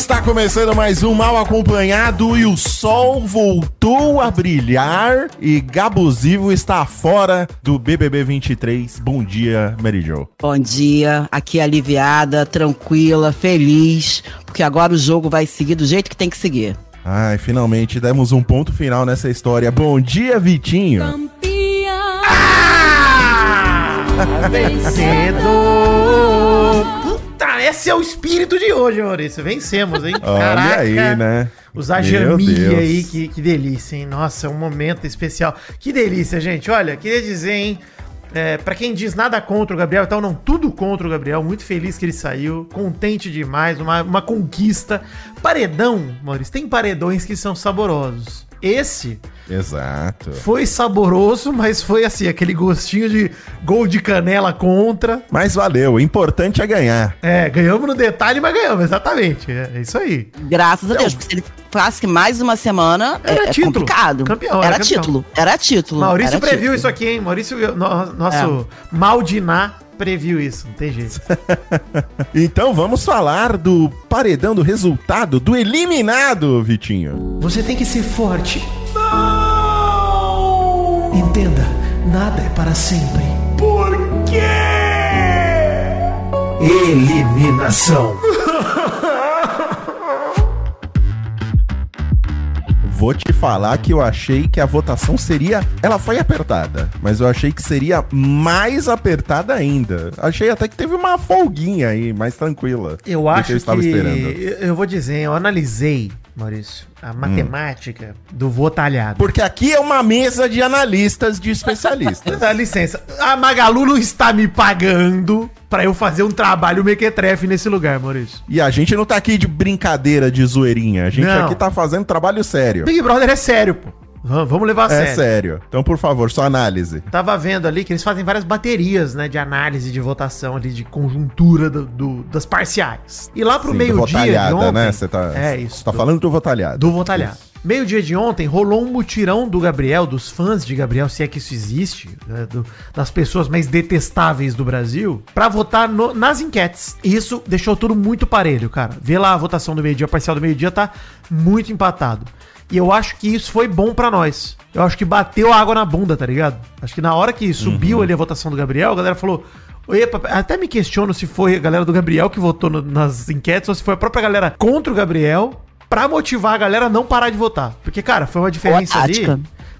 Está começando mais um Mal Acompanhado e o sol voltou a brilhar e Gabusivo está fora do BBB 23. Bom dia, Mary Jo. Bom dia, aqui é aliviada, tranquila, feliz, porque agora o jogo vai seguir do jeito que tem que seguir. Ai, finalmente demos um ponto final nessa história. Bom dia, Vitinho. Campeão. Vencedor! Puta, esse é o espírito de hoje, Maurício. Vencemos, hein? Olha aí, né? Usar Deus. aí, que, que delícia, hein? Nossa, é um momento especial. Que delícia, gente. Olha, queria dizer, hein? É, para quem diz nada contra o Gabriel, então não, tudo contra o Gabriel, muito feliz que ele saiu, contente demais, uma, uma conquista. Paredão, Maurício, tem paredões que são saborosos. Esse Exato. foi saboroso, mas foi assim, aquele gostinho de gol de canela contra. Mas valeu, o importante é ganhar. É, ganhamos no detalhe, mas ganhamos, exatamente. É, é isso aí. Graças a Deus, porque se ele ficasse mais uma semana, Era é, é título. complicado. Campeão, era, era campeão. título, era título. Maurício era previu título. isso aqui, hein? Maurício, no- nosso Maldiná previu isso, não tem jeito. Então vamos falar do paredão do resultado do eliminado, Vitinho. Você tem que ser forte. Não! Entenda, nada é para sempre. Por quê? Eliminação. Vou te falar que eu achei que a votação seria. Ela foi apertada, mas eu achei que seria mais apertada ainda. Achei até que teve uma folguinha aí, mais tranquila. Eu acho que, eu estava esperando. eu eu vou dizer, eu analisei, Maurício, a matemática do votalhado. Porque aqui é uma mesa de analistas, de especialistas. Dá licença, a Magalu não está me pagando pra eu fazer um trabalho mequetrefe nesse lugar, Maurício. e a gente não tá aqui de brincadeira, de zoeirinha. A gente Não. aqui tá fazendo trabalho sério. Big Brother é sério, pô. Vam- Vamos levar a É sério. sério. Então, por favor, sua análise. Tava vendo ali que eles fazem várias baterias, né, de análise de votação ali, de conjuntura do- do- das parciais. E lá pro meio-dia de votalhada, ontem... né? Você tá, É isso. Tá do- falando do votalhado. Do votalhado. Meio-dia de ontem rolou um mutirão do Gabriel, dos fãs de Gabriel, se é que isso existe, né, do- das pessoas mais detestáveis do Brasil, pra votar no- nas enquetes. E isso deixou tudo muito parelho, cara. Vê lá a votação do meio-dia, a parcial do meio-dia tá muito empatado. E eu acho que isso foi bom pra nós. Eu acho que bateu água na bunda, tá ligado? Acho que na hora que subiu ali a votação do Gabriel, a galera falou. Epa, até me questiono se foi a galera do Gabriel que votou no- nas enquetes ou se foi a própria galera contra o Gabriel pra motivar a galera a não parar de votar. Porque, cara, foi uma diferença ali.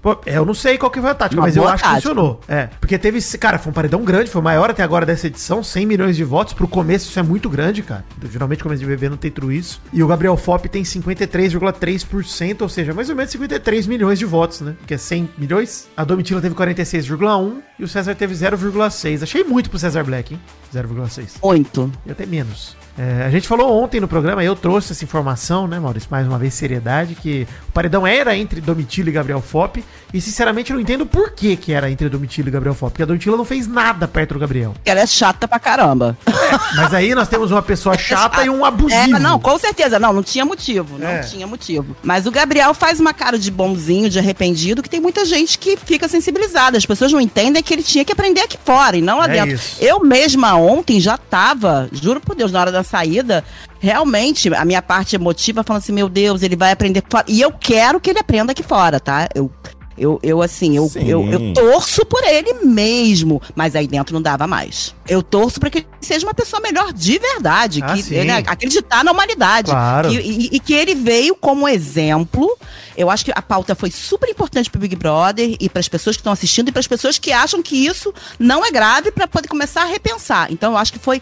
Pô, eu não sei qual que foi a tática, Uma mas eu acho que tática. funcionou. É, porque teve, cara, foi um paredão grande, foi o maior até agora dessa edição, 100 milhões de votos. Pro começo isso é muito grande, cara. Geralmente começo de bebê não tem tudo isso. E o Gabriel Fop tem 53,3%, ou seja, mais ou menos 53 milhões de votos, né? Que é 100 milhões. A Domitila teve 46,1 e o César teve 0,6. Achei muito pro César Black, hein? 0,6. Muito. E até menos. É, a gente falou ontem no programa, eu trouxe essa informação, né, Maurício? Mais uma vez, seriedade, que o paredão era entre Domitila e Gabriel Fop. E sinceramente eu não entendo por que, que era entre Domitila e Gabriel Fop. Porque a Domitila não fez nada perto do Gabriel. Ela é chata pra caramba. Mas aí nós temos uma pessoa chata e um abusivo. É, não, com certeza. Não, não tinha motivo. Não É. tinha motivo. Mas o Gabriel faz uma cara de bonzinho, de arrependido, que tem muita gente que fica sensibilizada. As pessoas não entendem que ele tinha que aprender aqui fora e não lá É dentro. isso. Eu mesma ontem já tava, juro por Deus, na hora da saída, realmente, a minha parte emotiva falando assim, meu Deus, ele vai aprender. E eu quero que ele aprenda aqui fora, tá? Eu. Eu, eu assim, eu, eu, eu torço por ele mesmo, mas aí dentro não dava mais. Eu torço para que ele seja uma pessoa melhor de verdade, Ah, que ele acreditar na humanidade. Claro. Que- e, e que ele veio como exemplo. Eu acho que a pauta foi super importante pro Big Brother e para as pessoas que estão assistindo e para as pessoas que acham que isso não é grave para poder começar a repensar. Então eu acho que foi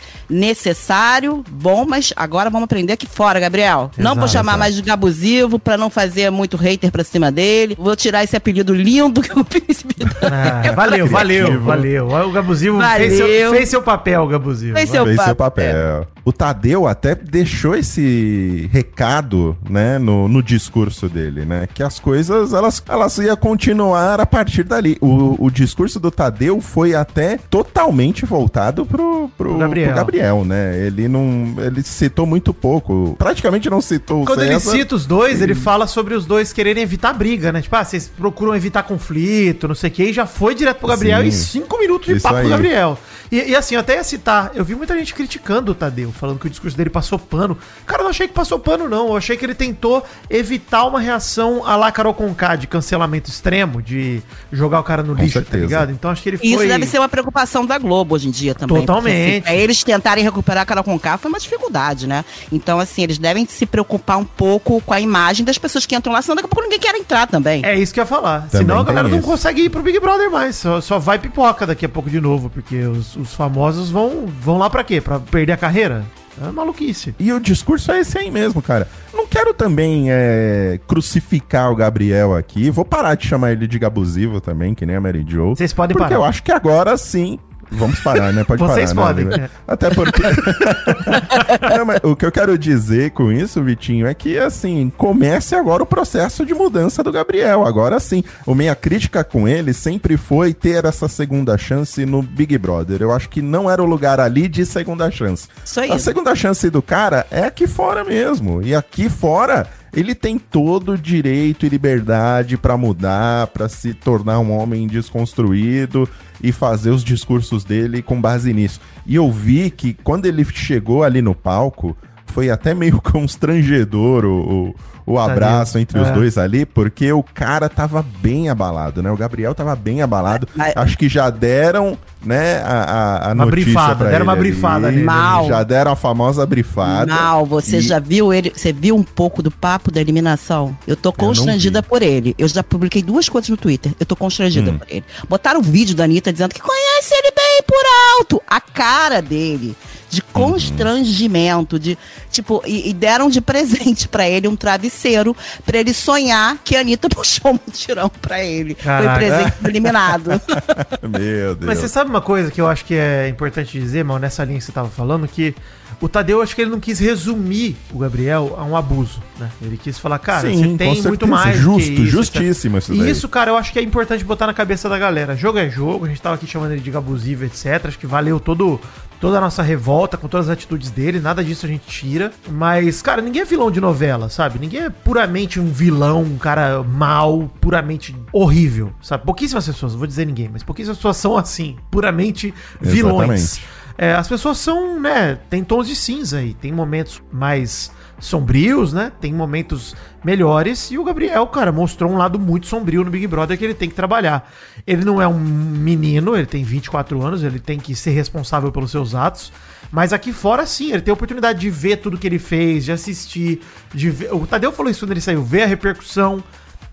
necessário, bom, mas agora vamos aprender aqui fora, Gabriel. não vou Exato, chamar exato. mais de abusivo para não fazer muito hater pra cima dele. Vou tirar esse apelido apelido lindo que é o príncipe Ah, valeu, valeu, Criativo. valeu. O Gabuzivo fez seu, Valeu. fez seu papel, Gabuzivo. Fez seu Fez seu papel. papel. O Tadeu até deixou esse recado, né, no, no discurso dele, né? Que as coisas, elas, elas iam continuar a partir dali. O, o discurso do Tadeu foi até totalmente voltado pro, pro, Gabriel. pro Gabriel, né? Ele não. Ele citou muito pouco. Praticamente não citou o Quando ele César. cita os dois, ele fala sobre os dois quererem evitar briga, né? Tipo, ah, vocês procuram evitar conflito, não sei o que, e já foi direto pro Gabriel Sim. em cinco minutos de Isso papo pro aí. Gabriel. E, e assim, eu até ia citar, eu vi muita gente criticando o Tadeu, falando que o discurso dele passou pano. Cara, eu não achei que passou pano, não. Eu achei que ele tentou evitar uma reação a la Carol Conká, de cancelamento extremo, de jogar o cara no Com lixo, tá certeza. ligado? Então acho que ele foi... E isso deve ser uma preocupação da Globo hoje em dia também. Totalmente. porque, assim, eles tentarem recuperar a Carol Conká foi uma dificuldade, né? Então, assim, eles devem se preocupar um pouco com a imagem das pessoas que entram lá, senão daqui a pouco ninguém quer entrar também. É isso que eu ia falar. Também Senão a galera não isso. consegue ir pro Big Brother mais. Só, só vai pipoca daqui a pouco de novo, porque os, os famosos vão, vão lá pra quê? Pra perder a carreira? É maluquice. E o discurso é esse aí mesmo, cara. Não quero também é, crucificar o Gabriel aqui. Vou parar de chamar ele de gabusivo também, que nem a Mary Jo. Vocês podem porque parar. eu acho que agora sim. Vamos parar, né? Pode Vocês parar. podem, Né? é. Até porque. Não, mas o que eu quero dizer com isso, Vitinho, é que assim, comece agora o processo de mudança do Gabriel. Agora sim. O minha crítica com ele sempre foi ter essa segunda chance no Big Brother. Eu acho que não era o lugar ali de segunda chance. Isso aí. A segunda chance do cara é aqui fora mesmo. E aqui fora ele tem todo direito e liberdade pra mudar, pra se tornar um homem desconstruído e fazer os discursos dele com base nisso. E eu vi que quando ele chegou ali no palco, foi até meio constrangedor o, o, o abraço entre os É. dois ali, porque o cara tava bem abalado, né? O Gabriel tava bem abalado. Acho que já deram, né, a, a, a Uma notícia brifada, pra deram uma ele ali. brifada nele. Mal. Já deram a famosa brifada. Mal, você E- já viu ele, você viu um pouco do papo da eliminação? Eu tô constrangida vi. por ele. Eu já publiquei duas coisas no Twitter. Eu tô constrangida Hum. por ele. Botaram o vídeo da Anitta dizendo que conhece ele bem por alto. A cara dele. De constrangimento, de tipo, e, e deram de presente pra ele um travesseiro pra ele sonhar que a Anitta puxou um tirão pra ele. Caraca. Foi presente do eliminado. Meu Deus. Mas você sabe uma coisa que eu acho que é importante dizer, mal, nessa linha que você tava falando, que o Tadeu, acho que ele não quis resumir o Gabriel a um abuso, né? Ele quis falar, cara, Sim, você tem muito mais Justo, isso, justíssimo isso E daí. isso, cara, eu acho que é importante botar na cabeça da galera. Jogo é jogo, a gente tava aqui chamando ele de abusivo, etc. Acho que valeu todo, toda a nossa revolta com todas as atitudes dele, nada disso a gente tira. Mas, cara, ninguém é vilão de novela, sabe? Ninguém é puramente um vilão, um cara mal, puramente horrível, sabe? Pouquíssimas pessoas, não vou dizer ninguém, mas pouquíssimas pessoas são assim, puramente vilões. Exatamente. É, as pessoas são, né, tem tons de cinza aí, tem momentos mais sombrios, né? Tem momentos melhores e o Gabriel, cara, mostrou um lado muito sombrio no Big Brother que ele tem que trabalhar. Ele não é um menino, ele tem 24 anos, ele tem que ser responsável pelos seus atos, mas aqui fora sim, ele tem a oportunidade de ver tudo que ele fez, de assistir, de ver, o Tadeu falou isso quando ele saiu, ver a repercussão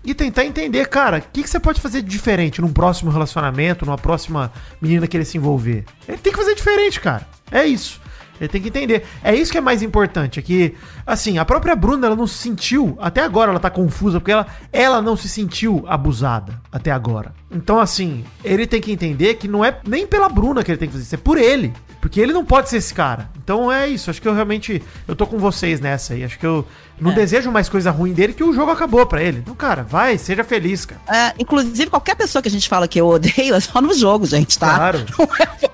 e tentar entender, cara, o que, que você pode fazer de diferente num próximo relacionamento, numa próxima menina que ele se envolver. Ele tem que fazer diferente, cara. É isso. Ele tem que entender. É isso que é mais importante. É que, assim, a própria Bruna, ela não se sentiu. Até agora ela tá confusa, porque ela, ela não se sentiu abusada até agora. Então, assim, ele tem que entender que não é nem pela Bruna que ele tem que fazer isso, é por ele. Porque ele não pode ser esse cara. Então é isso. Acho que eu realmente. Eu tô com vocês nessa aí. Acho que eu não É. desejo mais coisa ruim dele que o jogo acabou pra ele. Então, cara, vai, seja feliz, cara. É, inclusive, qualquer pessoa que a gente fala que eu odeio é só no jogo, gente, tá? Claro. Não é,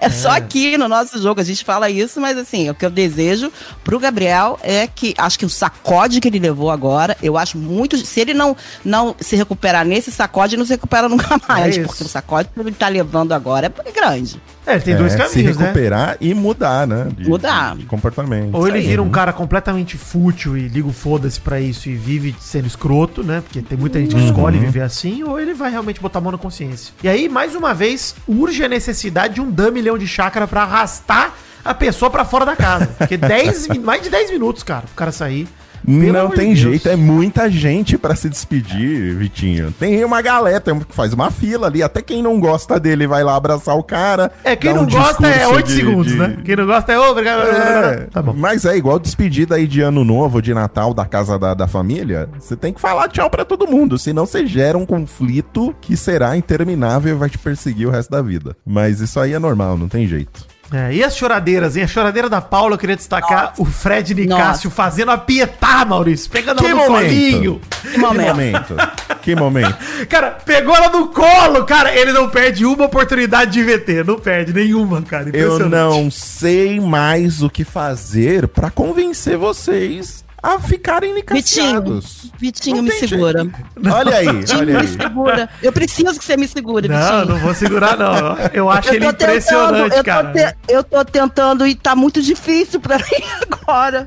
é só aqui no nosso jogo a gente fala isso, mas assim, o que eu desejo pro Gabriel é que acho que o sacode que ele levou agora, eu acho muito. Se ele não, não se recuperar nesse sacode, ele não se recupera nunca mais. É porque o sacode que ele tá levando agora é grande. É, ele tem dois É, caminhos, se né? recuperar e mudar, né? De, Mudar. de comportamento. Ou ele vira um cara completamente fútil e liga o foda-se pra isso e vive sendo escroto, né? Porque tem muita gente que escolhe viver assim, ou ele vai realmente botar a mão na consciência. E aí, mais uma vez, urge a necessidade de um Dan milhão de chácara pra arrastar a pessoa pra fora da casa. Porque 10, min- mais de 10 minutos, cara, pro cara sair. Não amor tem de Deus. jeito, é muita gente pra se despedir, Vitinho. Tem uma galera, tem- faz uma fila ali. Até quem não gosta dele vai lá abraçar o cara. É, quem não um gosta é discurso 8 de- segundos, de- né? Quem não gosta é obrigado. É, Tá bom. Mas é igual despedida aí de ano novo, de Natal, da casa da, da família. Você tem que falar tchau pra todo mundo, senão você gera um conflito que será interminável e vai te perseguir o resto da vida. Mas isso aí é normal, não tem jeito. É, e as choradeiras, hein? A choradeira da Paula, eu queria destacar o Fred Nicásio fazendo a pietá, Maurício. Pegando Que ela no momento? colinho. Que Que momento. que momento. Cara, pegou ela no colo, cara. Ele não perde uma oportunidade de VT. Não perde nenhuma, cara. Eu não sei mais o que fazer pra convencer vocês a ficarem Vitinho, nicaciados. Vitinho, Não me segura. jeito. Olha aí, Vitinho, olha me aí. segura. Eu preciso que você me segure, Não, Vitinho. não vou segurar, não. Eu acho ele Eu tô impressionante, eu cara. te- eu tô tentando e tá muito difícil pra mim agora.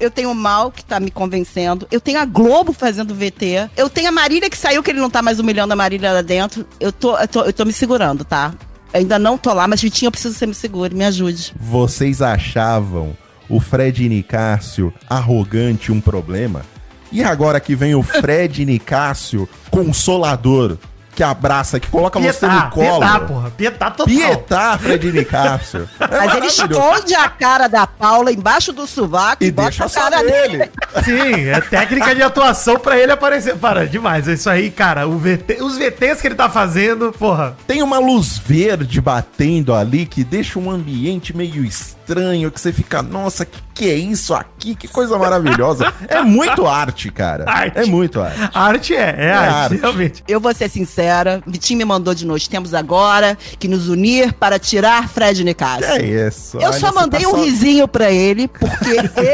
Eu tenho o Mal que tá me convencendo. Eu tenho a Globo fazendo VT. Eu tenho a Marília que saiu, que ele não tá mais humilhando a Marília lá dentro. Eu tô, eu tô, eu tô me segurando, tá? Ainda não tô lá, mas Vitinho, eu preciso que você me segure, me ajude. Vocês achavam o Fred Nicásio arrogante um problema? E agora que vem o Fred Nicásio consolador, que abraça, que coloca você Pietá, no colo. pietá, porra. Pietá total. Pietá, Fred Nicásio. É Mas ele esconde a cara da Paula embaixo do sovaco E bota deixa a cara nele. Sim, é técnica de atuação pra ele aparecer. Para, demais. É isso aí, cara. O VT, os VTs que ele tá fazendo, porra. Tem uma luz verde batendo ali que deixa um ambiente meio estranho, que você fica, nossa, que que é isso aqui? Que coisa maravilhosa. É muito arte, cara. Arte. É muito arte. Arte é, é, arte, arte. realmente. Eu vou ser sincera, Vitinho me mandou de noite. Temos agora que nos unir para tirar Fred Nicásio. É isso. Eu olha, só mandei tá um só- risinho pra ele, porque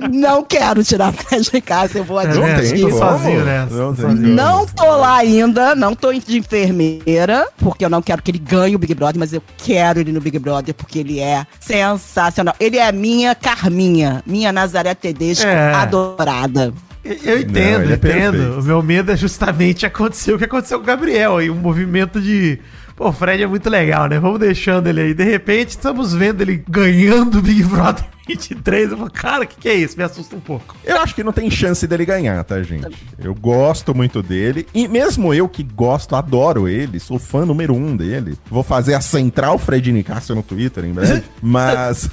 eu não quero tirar Fred Nicásio, eu vou Não vendo? admitir. como. sozinho nessa, Não. Não tô lá ainda, não tô de enfermeira, porque eu não quero que ele ganhe o Big Brother, mas eu quero ele no Big Brother, porque ele é sensacional. Ele é a minha Carminha, minha Nazaré Tedesco É. adorada. Eu entendo, Não, é entendo. perfeito. o meu medo é justamente acontecer o que aconteceu com o Gabriel aí, um movimento de. Pô, o Fred é muito legal, né? Vamos deixando ele aí. De repente, estamos vendo ele ganhando o Big Brother 23. Eu falo, cara, o que, que é isso? Me assusta um pouco. Eu acho que não tem chance dele ganhar, tá, gente? Eu gosto muito dele. E mesmo eu que gosto, adoro ele, sou fã número um dele. Vou fazer a central Fred Nicásio no Twitter em breve. Mas.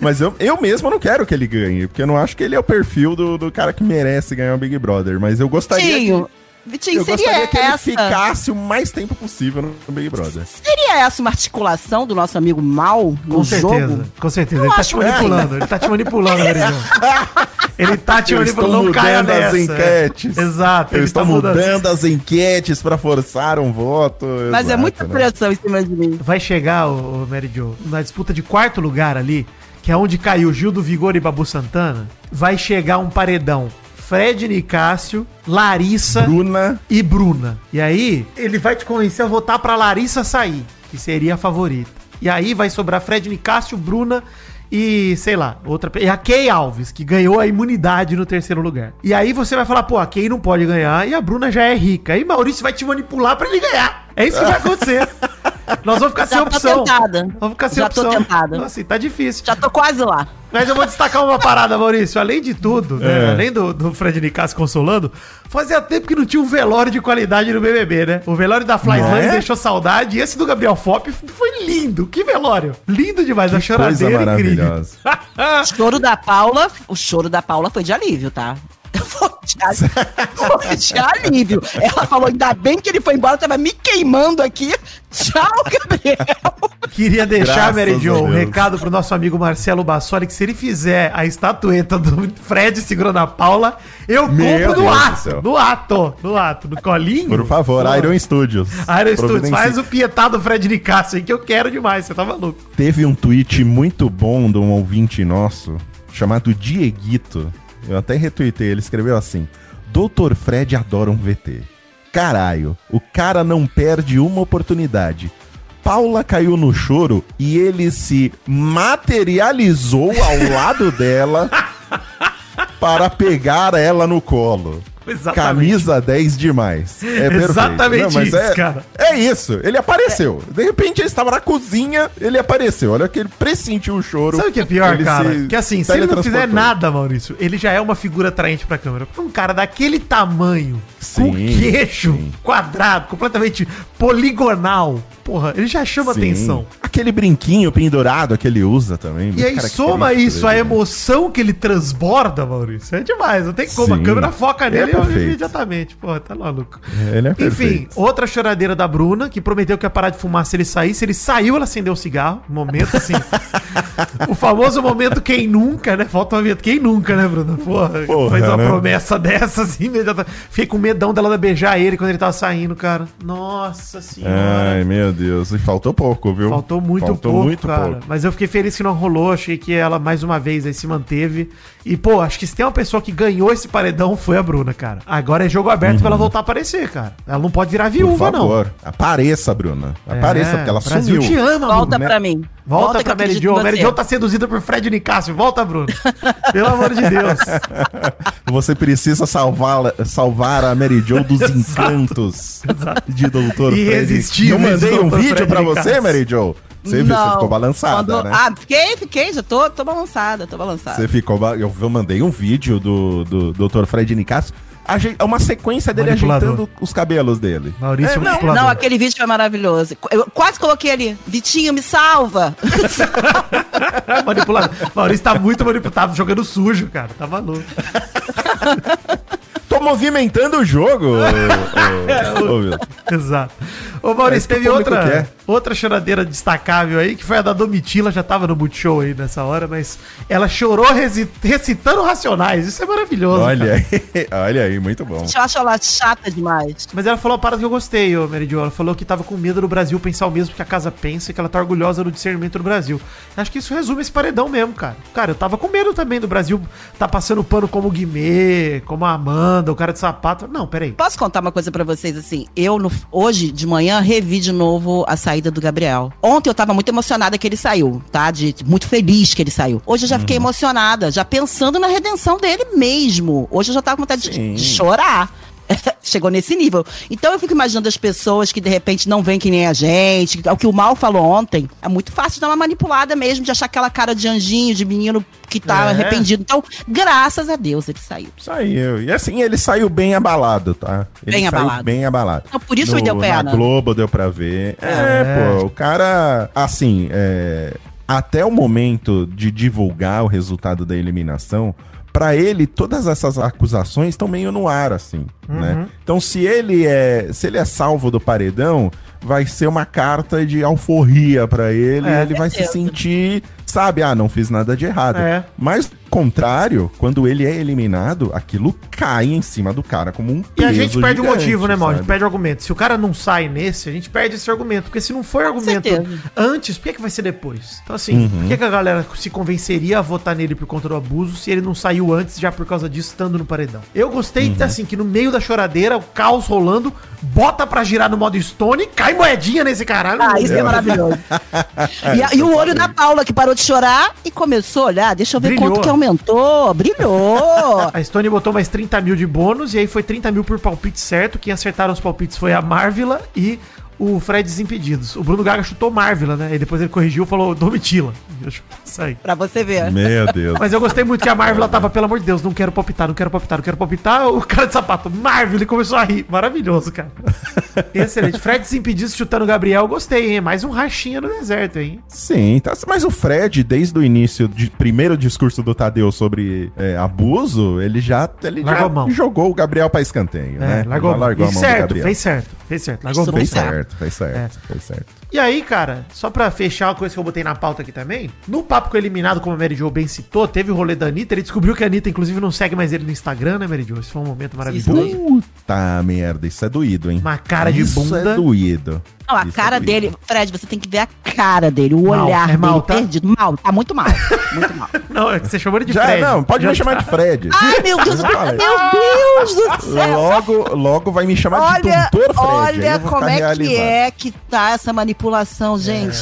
mas eu, eu mesmo não quero que ele ganhe, porque eu não acho que ele é o perfil do, do cara que merece ganhar o Big Brother. Mas eu gostaria. Vitinho, que, Vitinho, eu seria gostaria que ele essa... ficasse o mais tempo possível no Big Brother. Seria essa uma articulação do nosso amigo Mal no Com certeza, jogo? com certeza. Ele tá acho te manipulando, ele tá te manipulando. Ele tá te manipulando, não caia mudando as nessa. enquetes. Exato, Eles ele estão tá mudando. mudando as enquetes pra forçar um voto. Mas é muita né? pressão em cima de mim. Vai chegar, o, Mary Jo, na disputa de quarto lugar ali, que é onde caiu Gil do Vigor e Babu Santana, vai chegar um paredão. Fred Nicásio, Larissa Bruna. e Bruna. E aí, ele vai te convencer a votar pra Larissa sair, que seria a favorita. E aí vai sobrar Fred Nicásio, Bruna e, sei lá, outra. E a Kay Alves, que ganhou a imunidade no terceiro lugar. E aí você vai falar, pô, a Kay não pode ganhar e a Bruna já é rica. Aí Maurício vai te manipular pra ele ganhar. É isso que vai acontecer. Nós vamos ficar sem Já tô opção. tentada. Vamos ficar sem Já opção. tô tentada. Nossa, tá difícil. Já tô quase lá. Mas eu vou destacar uma parada, Maurício. Além de tudo, né? É. Além do, do Fred Nicasso consolando, fazia tempo que não tinha um velório de qualidade no BBB, né? O velório da Fly Não Slime é? deixou saudade. E esse do Gabriel Fop foi lindo. Que velório. Lindo demais. a Que coisa choradeira incrível. O choro da Paula, o choro da Paula foi de alívio, tá? Foi de, alívio. Ela falou, ainda bem que ele foi embora, tava me queimando aqui. Tchau, Gabriel. Queria deixar, Graças Mary Jo, um recado pro nosso amigo Marcelo Bassoli, que se ele fizer a estatueta do Fred segurando a Paula, eu Meu compro no ato. No ato. No ato. No colinho. Por favor, Pô. Iron Studios. Iron Studios, faz o pietado Fred Nicasso aí que eu quero demais, você tá maluco. Teve um tweet muito bom de um ouvinte nosso, chamado Dieguito. Eu até retuitei, ele escreveu assim: Doutor Fred adora um VT. Caralho, o cara não perde uma oportunidade. Paula caiu no choro e ele se materializou ao lado dela para pegar ela no colo. Exatamente. Camisa 10 demais. É. Exatamente mas isso, é, cara. É isso. Ele apareceu. De repente ele estava na cozinha, ele apareceu. Olha que ele pressentiu o choro. Sabe o que é pior, cara? Que assim, se ele não fizer nada, Maurício, ele já é uma figura atraente pra câmera. Um cara daquele tamanho, com Sim, queixo sim. quadrado, completamente poligonal, porra, ele já chama Sim. atenção. Aquele brinquinho pendurado que ele usa também. E aí soma isso, a né? emoção que ele transborda, Maurício. É demais, não tem como. A Sim. câmera foca É nele perfeito. imediatamente. Porra, tá maluco. Ele é Enfim, perfeito. outra choradeira da Bruna, que prometeu que ia parar de fumar se ele saísse. Ele saiu, ela acendeu o cigarro. Momento assim. o famoso momento quem nunca, né? Falta uma vez. Quem nunca, né, Bruna? Porra, Porra, faz uma né? promessa dessas imediatamente. Fiquei com medão dela beijar ele quando ele tava saindo, cara. Nossa senhora. Ai, meu Deus. E faltou pouco, viu? Faltou muito Faltou pouco, muito cara. pouco. Mas eu fiquei feliz que não rolou. Achei que ela, mais uma vez, aí se manteve. E, pô, acho que se tem uma pessoa que ganhou esse paredão, foi a Bruna, cara. Agora é jogo aberto pra ela voltar a aparecer, cara. Ela não pode virar Uhum. Por viúva, não. favor, apareça, Bruna. Apareça, É, porque ela Brasil sumiu. te ama, Volta né? pra mim. Volta, que pra Mary Jo. Mary. Jo tá seduzida por Fred Nicásio. Volta, Bruno. Pelo amor de Deus. Você precisa salvar, salvar a Mary Jo dos encantos de Doutor Irresistíveis, Eu mandei um vídeo Fred pra você. Mary Jo. Você, viu, você ficou balançada, Mandou- né? Ah, fiquei, fiquei, já tô, tô balançada, tô balançada. Você ficou. ba- Eu, mandei um vídeo do, do Dr. Fred Nicasso. Aje- Uma sequência dele ajeitando os cabelos dele. Maurício É, não. Não, aquele vídeo foi maravilhoso. Eu quase coloquei ali, Vitinho, me salva. Manipulado. Maurício tá muito manipulado. Tá jogando sujo, cara. Tá maluco. Movimentando o jogo. ô, ô, Wilson. Exato. Ô, É Maurício, o teve outra, quer. outra choradeira destacável aí, que foi a da Domitila, já tava no Multishow aí nessa hora, mas ela chorou recitando Racionais. Isso é maravilhoso. cara. Olha aí, olha aí, muito bom. Eu acho ela chata demais. Mas ela falou uma parada que eu gostei, ô Meridio. Ela falou que tava com medo do Brasil pensar o mesmo que a casa pensa e que ela tá orgulhosa do discernimento do Brasil. Acho que isso resume esse paredão mesmo, cara. Cara, eu tava com medo também do Brasil tá passando pano como o Guimê, como a Amanda, o cara de sapato. Não, peraí. Posso contar uma coisa pra vocês assim? Eu no- hoje de manhã revi de novo a saída do Gabriel. Ontem eu tava muito emocionada que ele saiu, tá? De, muito feliz que ele saiu. Hoje eu já Uhum. fiquei emocionada, já pensando na redenção dele mesmo. Hoje eu já tava com vontade de, de chorar. Chegou nesse nível. Então eu fico imaginando as pessoas que de repente não veem que nem a gente. O que o Mal falou ontem. É muito fácil dar uma manipulada mesmo, de achar aquela cara de anjinho, de menino que tá É. arrependido. Então, graças a Deus ele saiu. Saiu. E assim, ele saiu bem abalado, tá? Ele Bem saiu abalado. Bem abalado. Então, por isso me deu pena. Na Globo deu pra ver. É, É. pô, o cara, assim, é, até o momento de divulgar o resultado da eliminação, pra ele, todas essas acusações estão meio no ar, assim, Uhum. né? Então, se ele é, se ele é salvo do paredão, vai ser uma carta de alforria pra ele, É. ele vai se Certeza. sentir, sabe, ah, não fiz nada de errado. É. Mas, contrário, quando ele é eliminado, aquilo cai em cima do cara como um E a peso gente perde o gigante, motivo, né, Mauro? A gente perde o argumento. Se o cara não sai nesse, a gente perde esse argumento. Porque se não for argumento antes, por que, que vai ser depois? Então, assim, Uhum. por que, que a galera se convenceria a votar nele por conta do abuso se ele não saiu antes, já por causa disso, estando no paredão? Eu gostei, Uhum. assim, que no meio da choradeira, o caos rolando, bota pra girar no modo Stone e cai moedinha nesse caralho. Ah, isso é maravilhoso. e, a- e o olho da Paula que parou de chorar e começou a olhar. Deixa eu ver Brilhou. quanto que aumentou. Brilhou. A Stone botou mais 30 mil de bônus e aí foi 30 mil por palpite certo. Quem acertaram os palpites foi a Marvila e o Fred Desimpedidos. O Bruno Gaga chutou Marvila, né? E depois ele corrigiu e falou Domitila. Deixa eu sair. pra você ver. Meu Deus. Mas eu gostei muito que a Marvila tava, pelo amor de Deus, não quero palpitar, não quero palpitar, não quero palpitar. O cara de sapato, Marvila, e começou a rir. Maravilhoso, cara. Excelente. Fred Desimpedidos chutando o Gabriel, gostei, hein? Mais um rachinha no deserto, hein? Sim, tá. Mas o Fred, desde o início, de primeiro discurso do Tadeu sobre é, abuso, ele já, ele Largou já jogou o Gabriel pra escanteio, né? É, largou, Já largou a mão certo, do Gabriel. fez certo, fez certo. Largou a mão. Fez certo. Certo, fez certo, É. fez certo. E aí, cara, só pra fechar uma coisa que eu botei na pauta aqui também, no papo com o eliminado, como a Mary Jo bem citou, teve o rolê da Anitta, ele descobriu que a Anitta, inclusive, não segue mais ele no Instagram, né, Mary Jo? Isso foi um momento maravilhoso. Puta merda, isso é doído, hein? Uma cara de isso bunda. é doído. Não, a Isso é cara horrível. dele, Fred, você tem que ver a cara dele, o Mal, olhar é mal, dele tá? perdido. Mal, tá muito mal. Muito mal. Não, é que você chamou ele de Já, Fred. não, pode Já me chamar tá. de Fred. Ai, meu Deus, Eu falei. meu Deus do céu. Logo, logo vai me chamar de Olha, doutor Fred. olha como é que é que tá essa manipulação, gente.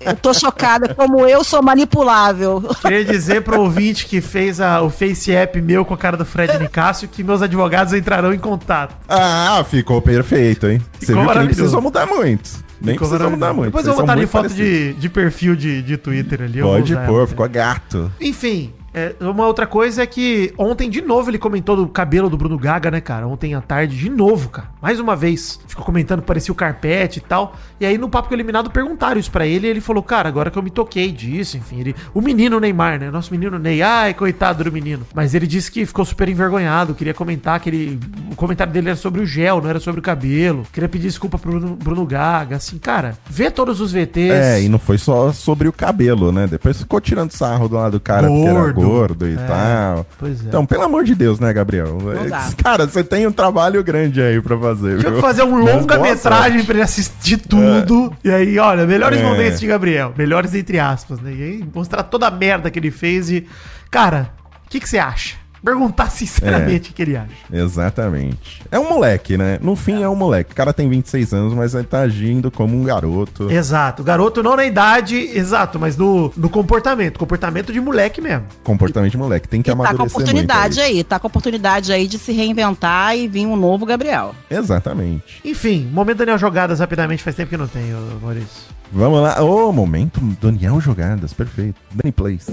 Eu tô chocada como eu sou manipulável. Queria dizer pro ouvinte que fez a- o Face App meu com a cara do Fred Nicásio que meus advogados entrarão em contato. Ah, ficou perfeito, hein? Você Ficou viu que nem precisou mudar muito. Nem Ficou precisou mudar muito. Depois eu Vocês vou são botar ali foto de, de perfil de, de Twitter ali. eu vou Pode pôr, ficou gato. Enfim, é, uma outra coisa é que ontem de novo ele comentou do cabelo do Bruno Gaga, né, cara? Ontem à tarde, de novo, cara. Mais uma vez. Ficou comentando que parecia o carpete e tal. E aí no Papo com o Eliminado perguntaram isso pra ele e ele falou, cara, agora que eu me toquei disso, enfim. Ele, o menino Neymar, né? Nosso menino Ney. Ai, coitado do menino. Mas ele disse que ficou super envergonhado, queria comentar que ele... O comentário dele era sobre o gel, não era sobre o cabelo. Queria pedir desculpa pro Bruno, Bruno Gaga, assim, cara. Vê todos os VTs. É, e não foi só sobre o cabelo, né? Depois ficou tirando sarro do lado do cara Gordo. Gordo e É, tal. pois é. Então, pelo amor de Deus, né, Gabriel? Não dá. Cara, você tem um trabalho grande aí pra fazer, Tinha que fazer um longa-metragem pra ele assistir tudo. E aí, olha, melhores É. momentos de Gabriel. Melhores entre aspas, né? E aí, mostrar toda a merda que ele fez e. Cara, o que que você acha? Perguntar sinceramente o que ele acha. Exatamente. É um moleque, né? No fim é um moleque. O cara tem 26 anos, mas ele tá agindo como um garoto. Exato. Garoto não na idade, exato, mas no, no comportamento. Comportamento de moleque mesmo. Comportamento de moleque. Tem que E tá com amadurecer oportunidade muito aí. tá com oportunidade aí de se reinventar e vir um novo Gabriel. Exatamente. Enfim, momento Daniel Jogadas rapidamente, faz tempo que não tem, Maurício. Vamos lá. Ô, momento Daniel Jogadas. Perfeito. Dani Plays.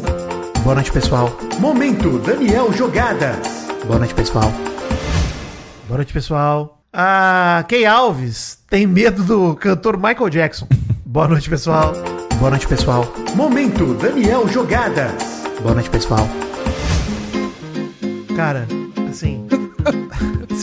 Boa noite, pessoal. Momento Daniel Jogadas. Boa noite, pessoal. Boa noite, pessoal. A Kay Alves tem medo do cantor Michael Jackson. Boa noite, pessoal. Boa noite, pessoal. Momento Daniel Jogadas. Boa noite, pessoal. Cara.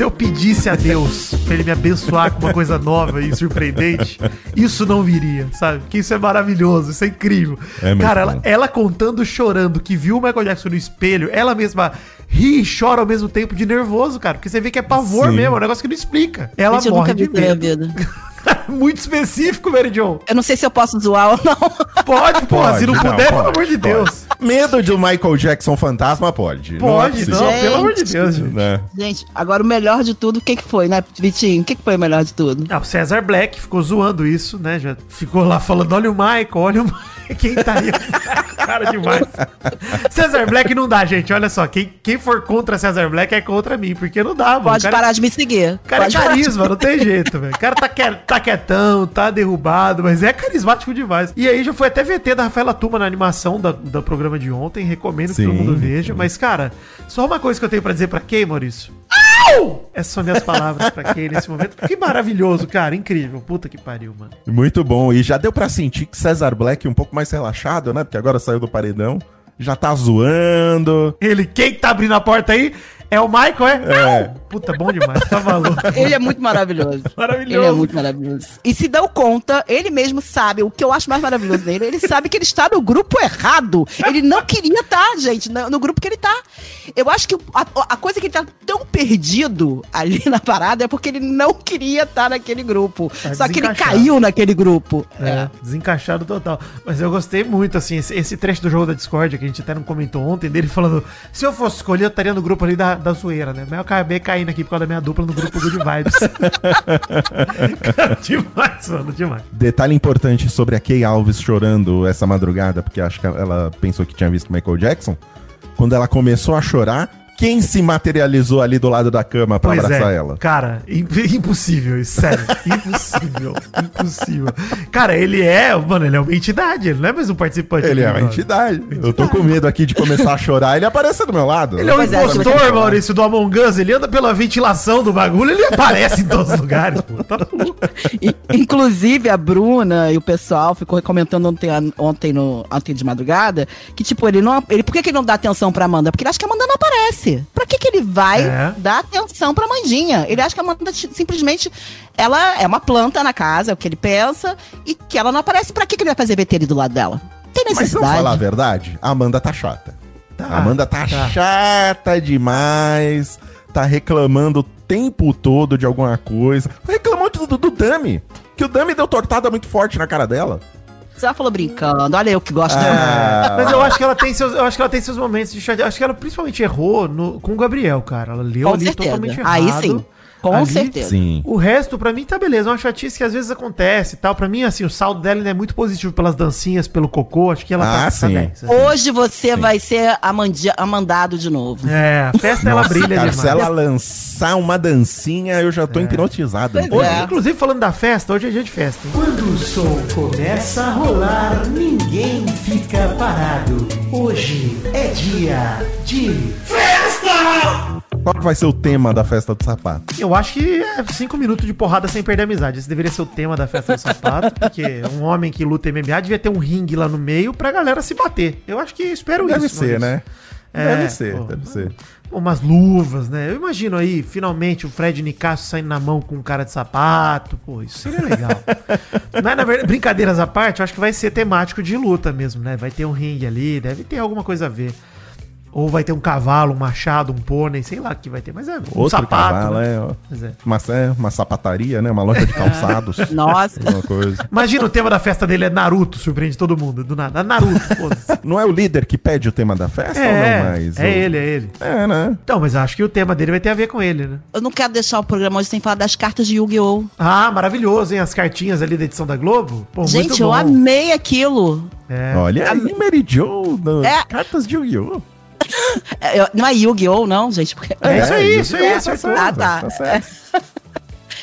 Se eu pedisse a Deus pra ele me abençoar com uma coisa nova e surpreendente, isso não viria, sabe? Que isso é maravilhoso, isso é incrível. É Cara, ela, ela contando, chorando, que viu o Michael Jackson no espelho, ela mesma ri e chora ao mesmo tempo de nervoso, cara. Porque você vê que é pavor Sim. mesmo, é um negócio que não explica. Ela Gente, eu morre nunca de vi medo. Muito específico, Mary John. Eu não sei se eu posso zoar ou não. Pode, porra. Se não Pode, puder, pelo pode, amor de pode. Deus. Medo de um Michael Jackson fantasma pode. Pode, é não, pelo amor de. Deus, gente. Né? Gente, agora o melhor de tudo, o que que foi, né, Vitinho? O que que foi o melhor de tudo? Ah, o César Black ficou zoando isso, né? Já ficou lá falando: olha o Michael, olha o Michael. Quem tá aí? Cara demais. César Black não dá, gente. Olha só, quem, quem for contra César Black é contra mim, porque não dá, mano. Pode cara, parar de me seguir. o cara é Pode de- carisma, não tem jeito, velho. O cara tá, que- tá quietão, tá derrubado, mas é carismático demais. E aí já foi até VT da Rafaela Tuma na animação da, do programa de ontem. Recomendo que Sim. todo mundo veja. Mas, cara, só uma coisa que eu tenho pra dizer pra quem, Maurício? Essas são minhas palavras pra quem nesse momento. Que maravilhoso, cara. Incrível. Puta que pariu, mano. Muito bom. E já deu pra sentir que César Black um pouco mais relaxado, né? Porque agora saiu do paredão. Já tá zoando. Ele, quem tá abrindo a porta aí é o Michael, é? É. Puta, bom demais. Tá maluco. Ele é muito maravilhoso. Maravilhoso. Ele é muito maravilhoso. E se dão conta, ele mesmo sabe, o que eu acho mais maravilhoso dele, ele sabe que ele está no grupo errado. Ele não queria estar, gente, no, no grupo que ele tá. Eu acho que a, a coisa que ele tá tão perdido ali na parada é porque ele não queria estar naquele grupo. Tá Só que ele caiu naquele grupo. É, desencaixado total. Mas eu gostei muito, assim, esse, esse trecho do jogo da Discord, que a gente até não comentou ontem, dele falando: se eu fosse escolher, eu estaria no grupo ali da, da zoeira, né? Mas eu acabei caindo aqui por causa da minha dupla no grupo Good Vibes. Cara, demais, mano, demais. Detalhe importante sobre a Kay Alves chorando essa madrugada, porque acho que ela pensou que tinha visto Michael Jackson. Quando ela começou a chorar, quem se materializou ali do lado da cama pra Pois abraçar é, ela? cara, im- impossível isso, sério, impossível, impossível. Cara, ele é, mano, ele é uma entidade, ele não é mais um participante. Ele é uma mano. entidade. Eu tô com medo aqui de começar a chorar. Ele aparece do meu lado. Ele é um é, impostor, vai Maurício, do Among Us. Ele anda pela ventilação do bagulho, ele aparece em todos os lugares, pô. Tá maluco. Inclusive, a Bruna e o pessoal ficou comentando ontem, ontem, no, ontem de madrugada que, tipo, ele não. Ele, por que, que ele não dá atenção pra Amanda? Porque ele acha que a Amanda não aparece. Pra que, que ele vai É. dar atenção pra Mandinha? Ele acha que a Amanda simplesmente ela é uma planta na casa, é o que ele pensa, e que ela não aparece. Pra que, que ele vai fazer VT ali do lado dela? Tem Mas vamos necessidade. falar a verdade? A Amanda tá chata. Tá, a Amanda tá, tá. chata demais. Tá reclamando o tempo todo de alguma coisa. Reclamou do, do, do Dami. Que o Dami deu tortada muito forte na cara dela. Já falou brincando. Olha eu que gosto Ah. dela. Mas eu acho que ela tem seus, eu acho que ela tem seus momentos de chatear. Acho que ela principalmente errou no- com o Gabriel, cara. Ela leu Com ali certeza. totalmente errado. Aí sim. Com Ali- certeza. Sim. O resto, pra mim, tá beleza. É uma chatice que às vezes acontece e tal. Pra mim, assim, o saldo dela ainda é muito positivo pelas dancinhas, pelo cocô. Acho que ela Ah, tá, sim. 10. assim. Hoje você vai ser amandi- amandado de novo. É, a festa ela Nossa, brilha cara, demais. se ela lançar uma dancinha, eu já tô hipnotizado. Pois Hoje, É. Inclusive, falando da festa, hoje é dia de festa. hein? Quando o som começa a rolar, ninguém fica parado. Hoje é dia de Qual que vai ser o tema da festa do sapato? Eu acho que é cinco minutos de porrada sem perder a amizade. Esse deveria ser o tema da festa do sapato, porque um homem que luta MMA devia ter um ringue lá no meio pra galera se bater. Eu acho que espero Deve isso. ser, Maurício. né? É, deve ser, pô. deve ser. Umas luvas, né? Eu imagino aí, finalmente, o Fred Nicasso saindo na mão com um cara de sapato. Pô, isso seria legal. Mas, na verdade, brincadeiras à parte, eu acho que vai ser temático de luta mesmo, né? Vai ter um ringue ali, deve ter alguma coisa a ver. Ou vai ter um cavalo, um machado, um pônei, sei lá o que vai ter. Mas é um Outro cavalo, né? é, ó. Pois é. Uma, é, uma sapataria, né? Uma loja de calçados. Nossa. Imagina o tema da festa dele é Naruto, surpreende todo mundo, do nada. Naruto, foda-se. Não é o líder que pede o tema da festa ou É, não mais? é ele, é ele. É, né? Então, mas acho que o tema dele vai ter a ver com ele, né? Eu não quero deixar o programa hoje sem falar das cartas de Yu-Gi-Oh! Ah, maravilhoso, hein? As cartinhas ali da edição da Globo. Pô, muito Gente, eu amei aquilo. É. Olha aí, Mary Jo, É. cartas de Yu-Gi-Oh! É, eu- não é Yu-Gi-Oh! não, gente. porque- É isso aí, isso aí, Yu-Gi-Oh! acertou. Ah, tá. certo.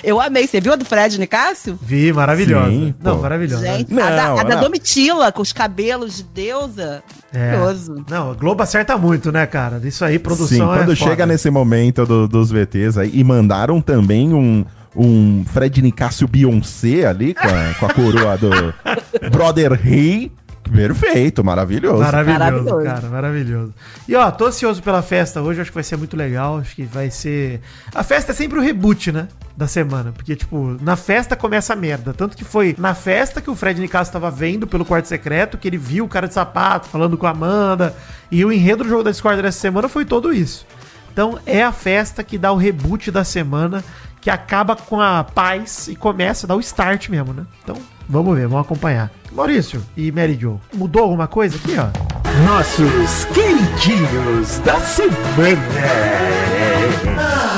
Eu amei. Você viu a do Fred Nicásio? Vi, maravilhosa. Sim, Não, maravilhosa. Gente, Não, a, da, a da. Domitila, com os cabelos de deusa. É. Maravilhoso. Não, a Globo acerta muito, né, cara? Isso aí, produção Sim, quando é chega foda. nesse momento do- dos VTs aí, e mandaram também um, um Fred Nicásio Beyoncé ali, com a, com a coroa do Brother Rei. Perfeito, maravilhoso. Maravilhoso, Maravilhoso. cara, maravilhoso. E ó, tô ansioso pela festa hoje, acho que vai ser muito legal, acho que vai ser... A festa é sempre o reboot, né, da semana, porque, tipo, na festa começa a merda, tanto que foi na festa que o Fred Nicasso tava vendo pelo quarto secreto, que ele viu o cara de sapato falando com a Amanda, e o enredo do jogo da Discord dessa semana foi todo isso. Então é a festa que dá o reboot da semana, que acaba com a paz e começa a dar o start mesmo, né? Então, vamos ver, vamos acompanhar. Maurício e Mary Jo, mudou alguma coisa aqui, ó? nossos queridinhos da semana.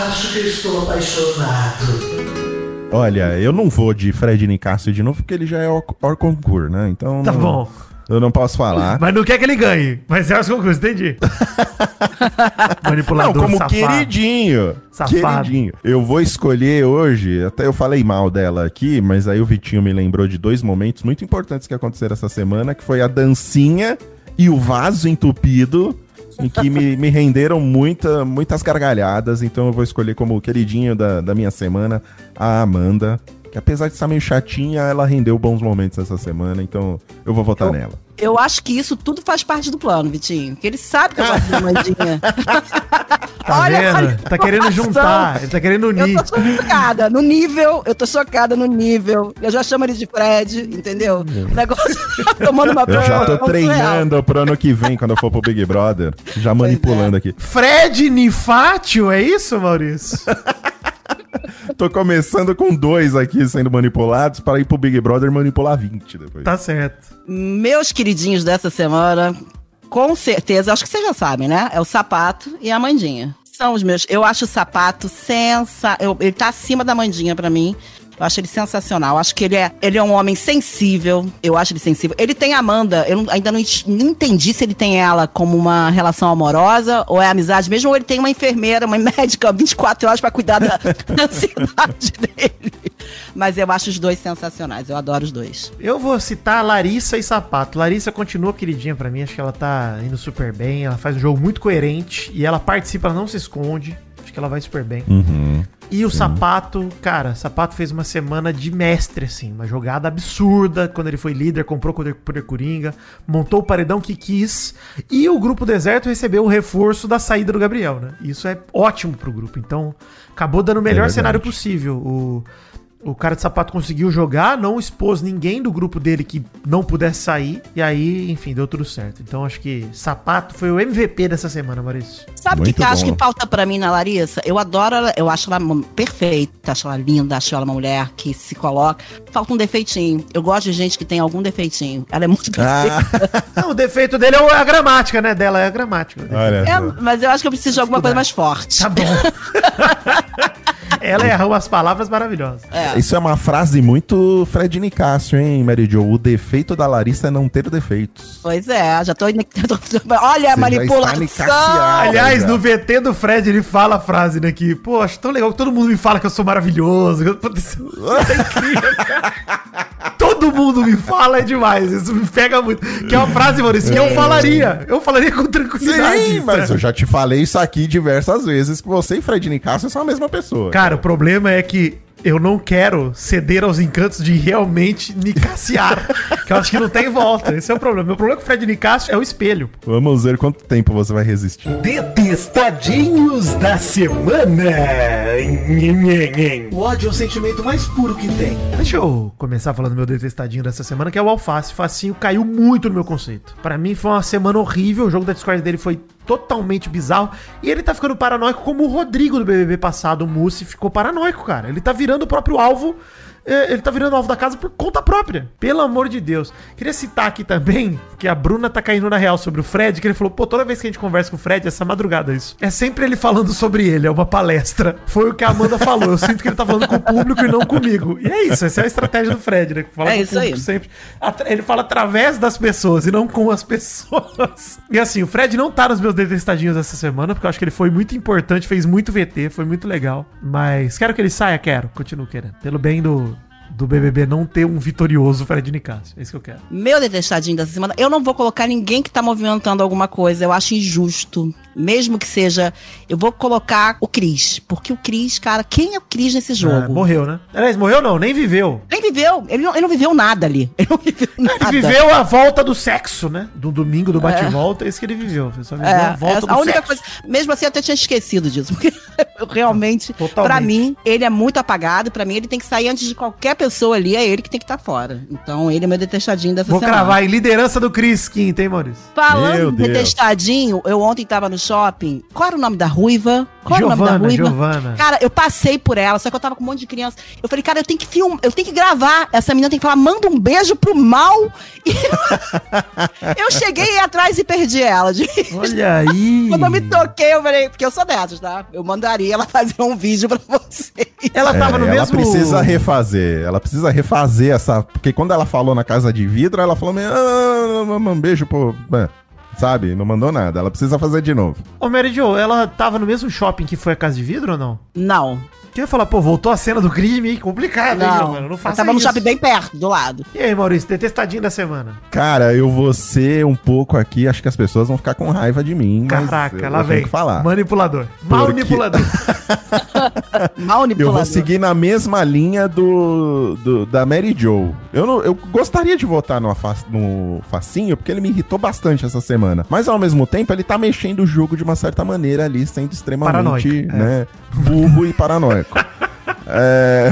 Acho que estou apaixonado. Olha, eu não vou de Fred Nicásio de novo, porque ele já é hors hors concurso, né? Então. Tá não- bom. Eu não posso falar. Mas não quer que ele ganhe. Mas é os concursos, entendi. Não, Manipulador como safado. queridinho. Safado. Queridinho. Eu vou escolher hoje, até eu falei mal dela aqui, mas aí o Vitinho me lembrou de dois momentos muito importantes que aconteceram essa semana, que foi a dancinha e o vaso entupido, em que me, me renderam muita, muitas gargalhadas. Então eu vou escolher como queridinho da, da minha semana a Amanda. Que apesar de estar meio chatinha, ela rendeu bons momentos essa semana, então eu vou votar nela. Eu acho que isso tudo faz parte do plano, Vitinho. Que ele sabe que eu gosto da Mandinha. Tá vendo? Tá querendo juntar. Ele tá querendo unir. Eu tô chocada no nível, eu tô chocada no nível. Eu já chamo ele de Fred, entendeu? O negócio tá tomando uma Eu já tô treinando pro ano que vem, quando eu for pro Big Brother. Já manipulando aqui. Fred Nifátio, é isso, Maurício? Tô começando com dois aqui sendo manipulados para ir pro Big Brother manipular 20 depois. Tá certo. Meus queridinhos dessa semana, com certeza, acho que vocês já sabem, né? É o sapato e a Mandinha. São os meus. Eu acho o sapato sensacional. Ele tá acima da Mandinha pra mim. Eu acho ele sensacional. Acho que ele é, ele é um homem sensível. Eu acho ele sensível. Ele tem Amanda. Eu ainda não, não entendi se ele tem ela como uma relação amorosa ou é amizade mesmo, ou ele tem uma enfermeira, uma médica 24 horas pra cuidar da, da ansiedade dele. Mas eu acho os dois sensacionais. Eu adoro os dois. Eu vou citar Larissa e Sapato. Larissa continua queridinha pra mim, acho que ela tá indo super bem, ela faz um jogo muito coerente e ela participa, ela não se esconde. Acho que ela vai super bem. Uhum. E o Sapato, cara, Sapato fez uma semana de mestre, assim, uma jogada absurda quando ele foi líder, comprou o poder, Coringa, montou o paredão que quis, e o Grupo Deserto recebeu o reforço da saída do Gabriel, né? Isso é ótimo pro grupo, então acabou dando o melhor verdade. cenário possível. O, O cara de sapato conseguiu jogar, não expôs ninguém do grupo dele que não pudesse sair. E aí, enfim, deu tudo certo. Então acho que sapato foi o MVP dessa semana, Maurício. Sabe o que, que eu acho que falta pra mim na Larissa? Eu adoro ela, eu acho ela perfeita, acho ela linda, acho ela uma mulher que se coloca. Falta um defeitinho. Eu gosto de gente que tem algum defeitinho. Ela é muito perfeita. Ah, Não, o defeito dele é a gramática, né? Dela é a gramática. olha É, mas eu acho que eu preciso de alguma coisa mais forte. Tá bom. Ela erra umas palavras maravilhosas. É. Isso é uma frase muito Fred Nicásio, hein, Mary Jo? O defeito da Larissa é não ter defeitos. Pois é, já tô. Olha a Você manipulação! Aliás, já. no VT do Fred, ele fala a frase, né? Que, pô, acho tão legal que todo mundo me fala que eu sou maravilhoso. isso é incrível, cara. Todo mundo me fala é demais. Isso me pega muito. Que é uma frase, Maurício, que eu falaria. Eu falaria com tranquilidade. Sim, mas eu já te falei isso aqui diversas vezes, que você e Fred Nicásio são a mesma pessoa. Cara, o problema é que eu não quero ceder aos encantos de realmente nicaciar. que eu acho que não tem volta. Esse é o problema. Meu problema com o Fred Nicásio é o espelho. Vamos ver quanto tempo você vai resistir. Detestadinhos da semana. O ódio é o sentimento mais puro que tem. Deixa eu começar falando do meu detestadinho dessa semana, que é o Alface. Facinho caiu muito no meu conceito. Pra mim foi uma semana horrível. O jogo da Discord dele foi totalmente bizarro. E ele tá ficando paranoico como o Rodrigo do BBB passado, o Mussi, ficou paranoico, cara. Ele tá virando o próprio alvo. É, Ele tá virando alvo da casa por conta própria. Pelo amor de Deus. Queria citar aqui também que a Bruna tá caindo na real sobre o Fred, que ele falou, pô, toda vez que a gente conversa com o Fred, essa madrugada isso. É sempre ele falando sobre ele, é uma palestra. Foi o que a Amanda falou. Eu sinto que ele tá falando com o público e não comigo. E é isso, essa é a estratégia do Fred, né? que Fala É com o isso aí. sempre. Ele fala através das pessoas e não com as pessoas. E assim, o Fred não tá nos meus detestadinhos essa semana, porque eu acho que ele foi muito importante, fez muito VT, foi muito legal. Mas quero que ele saia, quero. Continuo querendo. Pelo bem do, do BBB não ter um vitorioso Fred Nicásio. É isso que eu quero. Meu detestadinho dessa semana, eu não vou colocar ninguém que tá movimentando alguma coisa. Eu acho injusto. Mesmo que seja. Eu vou colocar o Cris. Porque o Cris, cara, quem é o Cris nesse Ah, jogo? morreu, né? Aliás, morreu não, nem viveu. Nem viveu. Ele não, ele não viveu nada ali. Ele não viveu nada. Ele viveu a volta do sexo, né? Do domingo do bate-volta, é isso que ele viveu. Ele só viveu É, a volta essa- a única sexo. coisa. Mesmo assim, eu até tinha esquecido disso. Porque eu realmente, Totalmente. pra mim, ele é muito apagado. Pra mim, ele tem que sair antes de qualquer pessoa ali. É ele que tem que estar fora. Então, ele é meu detestadinho dessa Vou semana. cravar em liderança do Cris Quinta, hein, Maurício? Falando Meu em Deus. detestadinho, eu ontem tava no shopping. Qual era o nome da ruiva? Qual era o nome da Giovana, ruiva? Giovana. Cara, eu passei por ela, só que eu tava com um monte de criança. Eu falei, cara, eu tenho que filmar, eu tenho que gravar. Essa menina tem que falar, manda um beijo pro mal. E eu cheguei atrás e perdi ela. Olha aí. Quando eu me toquei, eu falei, porque eu sou dessas, tá? Eu mandaria ela fazer um vídeo pra você. Ela tava no É, ela mesmo... precisa refazer. Ela precisa refazer essa. Porque quando ela falou na casa de vidro, ela falou: ah, um beijo, pô. Sabe? Não mandou nada. Ela precisa fazer de novo. Ô, Mary Jo, ela tava no mesmo shopping que foi a Casa de Vidro ou não? Não. Eu ia falar, pô, voltou a cena do crime, hein? complicado, hein, Não. Giovana? Não eu faça tava no shopping bem perto, do lado. E aí, Maurício, detestadinho da semana. Cara, eu vou ser um pouco aqui. Acho que as pessoas vão ficar com raiva de mim. Caraca, eu lá vem. que falar. Manipulador. Porque- Manipulador. Mal Eu manipulador. vou seguir na mesma linha do, do- da Mary Joe. Eu, não, eu gostaria de votar no, no Facinho, porque ele me irritou bastante essa semana. Mas ao mesmo tempo, ele tá mexendo o jogo de uma certa maneira ali, sendo extremamente Paranoico, é. né, burro e paranoico. É,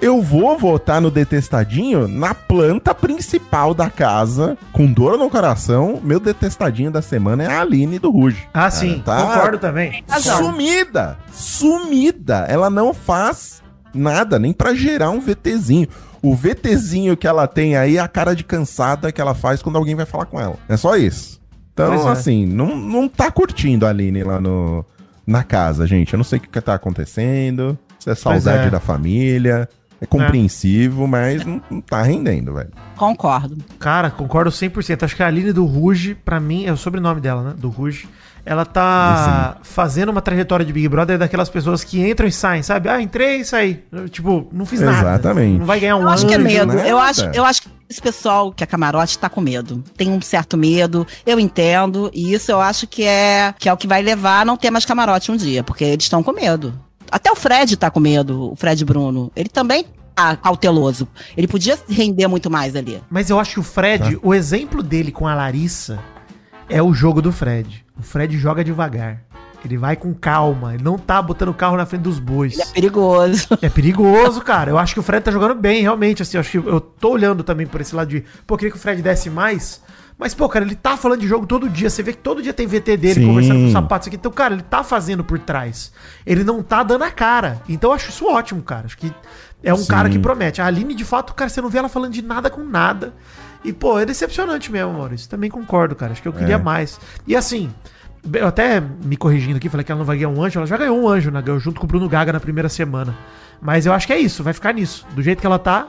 eu vou votar no detestadinho na planta principal da casa, com dor no coração. Meu detestadinho da semana é a Aline do Ruge. Ah, sim, tá concordo também. Sumida! Sumida! Ela não faz nada, nem pra gerar um VTzinho. O VTzinho que ela tem aí é a cara de cansada que ela faz quando alguém vai falar com ela. É só isso. Então, é. assim, não, não tá curtindo a Aline lá no, na casa, gente. Eu não sei o que, que tá acontecendo. Se é saudade é. da família. É compreensivo, mas não, não tá rendendo, velho. Concordo. Cara, concordo 100%. Acho que a Aline do Ruge, pra mim, é o sobrenome dela, né? Do Ruge. Ela tá fazendo uma trajetória de Big Brother daquelas pessoas que entram e saem, sabe? Ah, entrei e saí. Tipo, não fiz nada. Exatamente. Não vai ganhar um Eu acho que é medo. nada. Eu acho, eu acho que esse pessoal que é camarote tá com medo. Tem um certo medo. Eu entendo. E isso eu acho que é, que é o que vai levar a não ter mais camarote um dia. Porque eles estão com medo. Até o Fred tá com medo, o Fred Bruno. Ele também tá cauteloso. Ele podia render muito mais ali. Mas eu acho que o Fred, o exemplo dele com a Larissa é o jogo do Fred. O Fred joga devagar. Ele vai com calma. Ele não tá botando o carro na frente dos bois. Ele é perigoso. É perigoso, cara. Eu acho que o Fred tá jogando bem, realmente. Assim, eu acho que eu tô olhando também por esse lado de, pô, queria que o Fred desse mais. Mas, pô, cara, ele tá falando de jogo todo dia. Você vê que todo dia tem VT dele Sim. conversando com os sapatos aqui. Então, cara, ele tá fazendo por trás. Ele não tá dando a cara. Então, eu acho isso ótimo, cara. Acho que é um Sim. cara que promete. A Aline, de fato, cara, você não vê ela falando de nada com nada. E, pô, é decepcionante mesmo, Maurício. Também concordo, cara. Acho que eu queria É. mais. E assim, eu até me corrigindo aqui, falei que ela não vai ganhar um anjo. Ela já ganhou um anjo, né? Ganhou junto com o Bruno Gaga na primeira semana. Mas eu acho que é isso, vai ficar nisso. Do jeito que ela tá,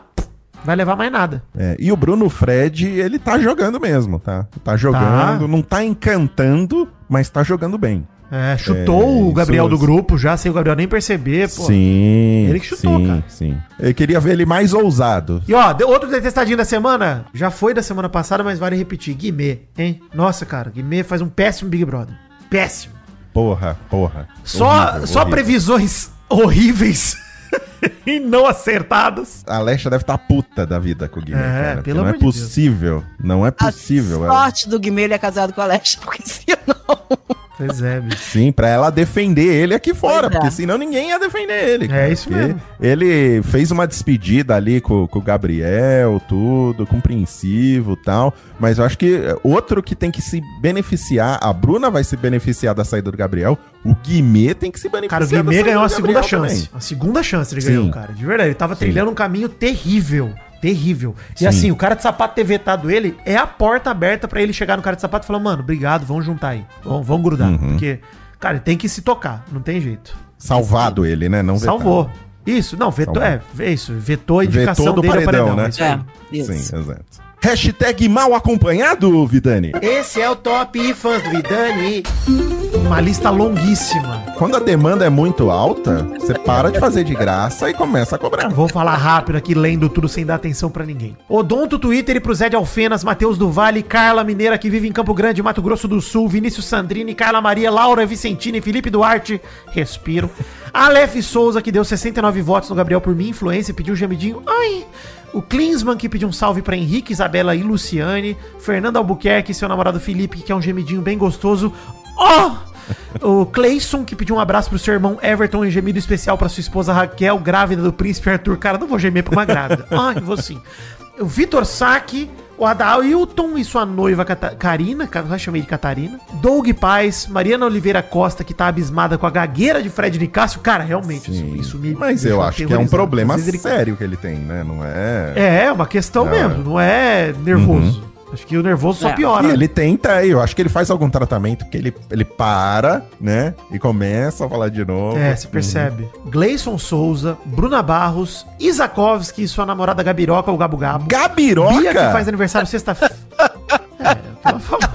vai levar mais nada. É, e o Bruno Fred, ele tá jogando mesmo, tá? Tá jogando, não tá encantando, mas tá jogando bem. É, chutou É, o Gabriel isso- do grupo já, sem o Gabriel nem perceber, pô. sim. ele que chutou, sim, cara. Sim. Eu queria ver ele mais ousado. E ó, de- outro detestadinho da semana, já foi da semana passada, mas vale repetir. Guimê, hein? Nossa, cara, Guimê faz um péssimo Big Brother. Péssimo. Porra, porra. Só, Horrível, só horrível. previsões horríveis e não acertadas. A Alexa deve estar puta da vida com o Guimê, É, cara. pelo não é de Deus. possível. Não é possível. A ela- sorte do Guimê ele é casado com a Alexa, porque se não. Pois é, bicho. Sim, pra ela defender ele aqui fora, é. porque senão ninguém ia defender ele. É isso Porque mesmo. Ele fez uma despedida ali com, com o Gabriel, tudo, compreensivo e tal. Mas eu acho que outro que tem que se beneficiar, a Bruna vai se beneficiar da saída do Gabriel, o Guimê tem que se beneficiar Cara, o Guimê saída ganhou a segunda Gabriel chance. também. A segunda chance ele Sim. ganhou, cara. De verdade. Ele tava trilhando um caminho terrível. Terrível. E Sim. assim, o cara de sapato ter vetado ele é a porta aberta pra ele chegar no cara de sapato e falar, mano, obrigado, vamos juntar aí. Vamos, vamos grudar. Uhum. Porque, cara, ele tem que se tocar. Não tem jeito. Salvado ele, né? Não vetado. Salvou. Isso, não, vetou, Salvou. é, é isso, vetou a indicação Vetou do dele ao paredão, né? é isso. É, isso. Sim, exato. Hashtag mal acompanhado, Vidani. Esse é o top fãs do Vidani. Uma lista longuíssima. Quando a demanda é muito alta, você para de fazer de graça e começa a cobrar. Vou falar rápido aqui, lendo tudo sem dar atenção pra ninguém. Odonto Twitter e pro Zé de Alfenas, Matheus do Vale, Carla Mineira, que vive em Campo Grande, Mato Grosso do Sul, Vinícius Sandrini, Carla Maria, Laura Vicentini, Felipe Duarte, respiro. Aleph Souza, que deu 69 votos no Gabriel por minha influência, pediu um gemidinho. Ai! O Klinsman, que pediu um salve pra Henrique, Isabela e Luciane. Fernando Albuquerque, seu namorado Felipe, que quer um gemidinho bem gostoso. Oh! O Cleison, que pediu um abraço pro seu irmão Everton e gemido especial pra sua esposa Raquel, grávida do príncipe Arthur. Cara, não vou gemer pra uma grávida. Ai, vou sim. O Vitor Sack, o Adailton e sua noiva Cata Karina, já chamei de Catarina. Doug Paz, Mariana Oliveira Costa, que tá abismada com a gagueira de Fred Nicásio. Cara, realmente, isso, Sim. isso me. Mas eu acho que é um problema ele- sério que ele tem, né? Não é. É, é uma questão Não, mesmo, não é nervoso. Acho que o nervoso só É. piora. E ele tenta, eu acho que ele faz algum tratamento que ele, ele para, né? E começa a falar de novo. É, se percebe. Gleison Souza, Bruna Barros, Isakovski e sua namorada Gabiroca, o Gabo Gabo. Gabiroca? Bia, que faz aniversário sexta-feira. é, o que ela falou.